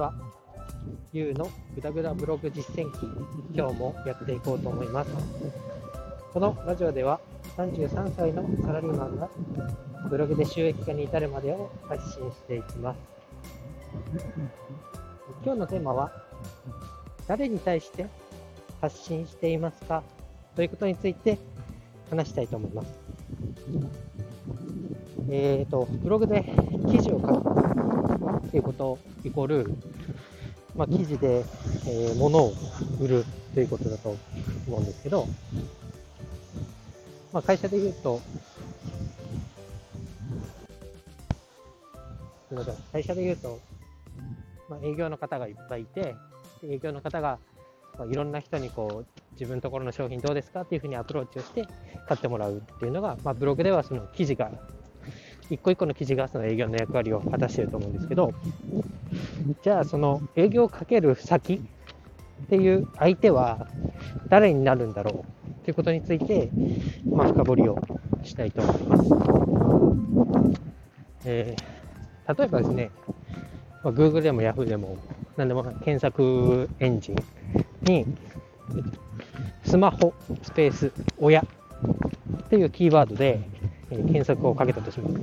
は。ゆうのぐだぐだブログ実践記、今日もやっていこうと思います。このラジオでは、33歳のサラリーマンがブログで収益化に至るまでを発信していきます。今日のテーマは、誰に対して発信していますかということについて話したいと思います。えーと、ブログで記事を書くっていうことイコール、まあ、記事で、えー、物を売るということだと思うんですけど、まあ、会社で言うと、すみません、会社で言うと、まあ、営業の方がいっぱいいて、営業の方が、まあ、いろんな人にこう自分のところの商品どうですかっていうふうにアプローチをして買ってもらうっていうのが、まあ、ブログではその記事が一個一個の記事がその営業の役割を果たしていると思うんですけど、じゃあその営業をかける先っていう相手は誰になるんだろうということについて、まあ、深掘りをしたいと思います。えー、例えばですね、まあ、Google でも Yahoo でも何でも検索エンジンにスマホスペース親っていうキーワードで検索をかけたとします。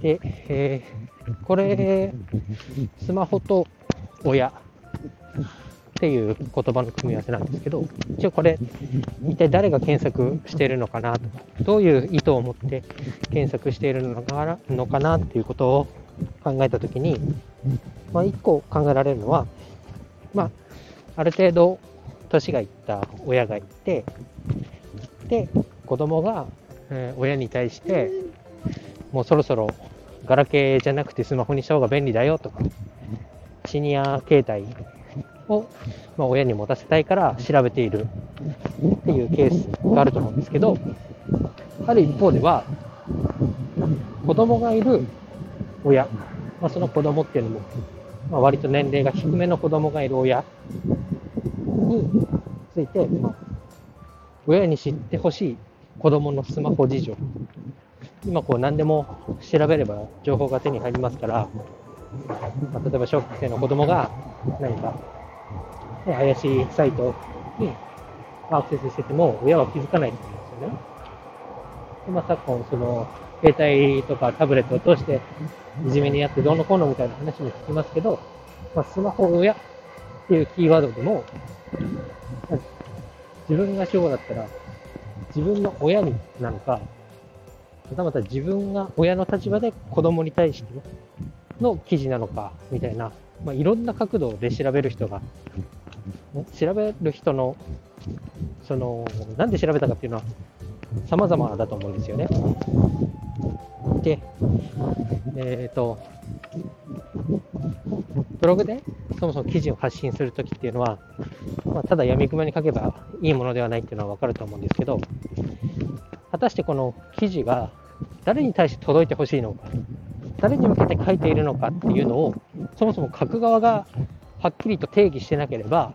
で、えー、これ、スマホと親っていう言葉の組み合わせなんですけど、一応これ、一体誰が検索しているのかなとか、どういう意図を持って検索しているのかのかなっていうことを考えたときに、まあ、一個考えられるのは、まあ、ある程度年がいった親がいて、で、子供がえ、親に対して、もうそろそろガラケーじゃなくてスマホにした方が便利だよとか、シニア携帯を、まあ、親に持たせたいから調べているっていうケースがあると思うんですけど、ある一方では、子供がいる親、まあ、その子供っていうのも、まあ、割と年齢が低めの子供がいる親について、親に知ってほしい子供のスマホ事情。今こう何でも調べれば情報が手に入りますから、まあ、例えば小学生の子供が何か、ね、怪しいサイトにアクセスしてても親は気づかないと思うんですよね。でまあ、昨今その携帯とかタブレットを通していじめにやってどうのこうのみたいな話も聞きますけど、まあ、スマホ親っていうキーワードでも、自分が主語だったら自分の親になのか、はたまた自分が親の立場で子供に対しての記事なのか、みたいな、まあ、いろんな角度で調べる人が、調べる人の、その、なんで調べたかっていうのは、様々だと思うんですよね。で、えっ、ー、と、ブログでそもそも記事を発信するときっていうのは、まあ、ただ闇雲に書けばいいものではないっていうのはわかると思うんですけど、果たしてこの記事が誰に対して届いてほしいのか、誰に向けて書いているのかっていうのを、そもそも書く側がはっきりと定義してなければ、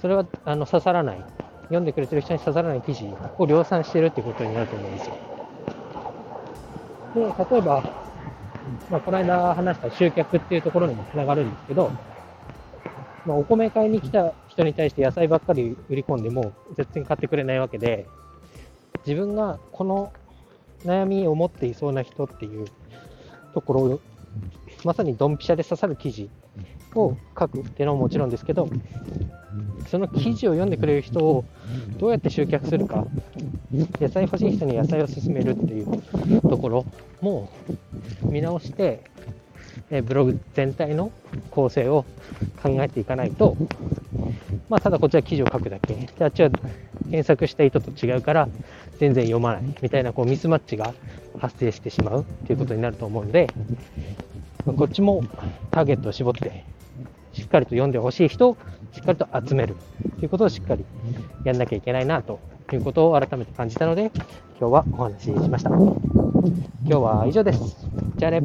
それはあの刺さらない、読んでくれてる人に刺さらない記事を量産してるっていうことになると思うんですよ。で、例えば、まあ、この間話した集客っていうところにもつながるんですけど、まあ、お米買いに来た人に対して野菜ばっかり売り込んでも絶対買ってくれないわけで、自分がこの悩みを持っていそうな人っていうところを、まさにドンピシャで刺さる記事を書くっていうのももちろんですけど、その記事を読んでくれる人をどうやって集客するか、野菜欲しい人に野菜を勧めるっていうところも見直して、えブログ全体の構成を考えていかないと、まあ、ただこっちは記事を書くだけ、であっちは検索した意図と違うから全然読まないみたいなこうミスマッチが発生してしまうということになると思うので、こっちもターゲットを絞ってしっかりと読んでほしい人をしっかりと集めるということをしっかりやんなきゃいけないなということを改めて感じたので、今日はお話ししました。今日は以上です。じゃあね。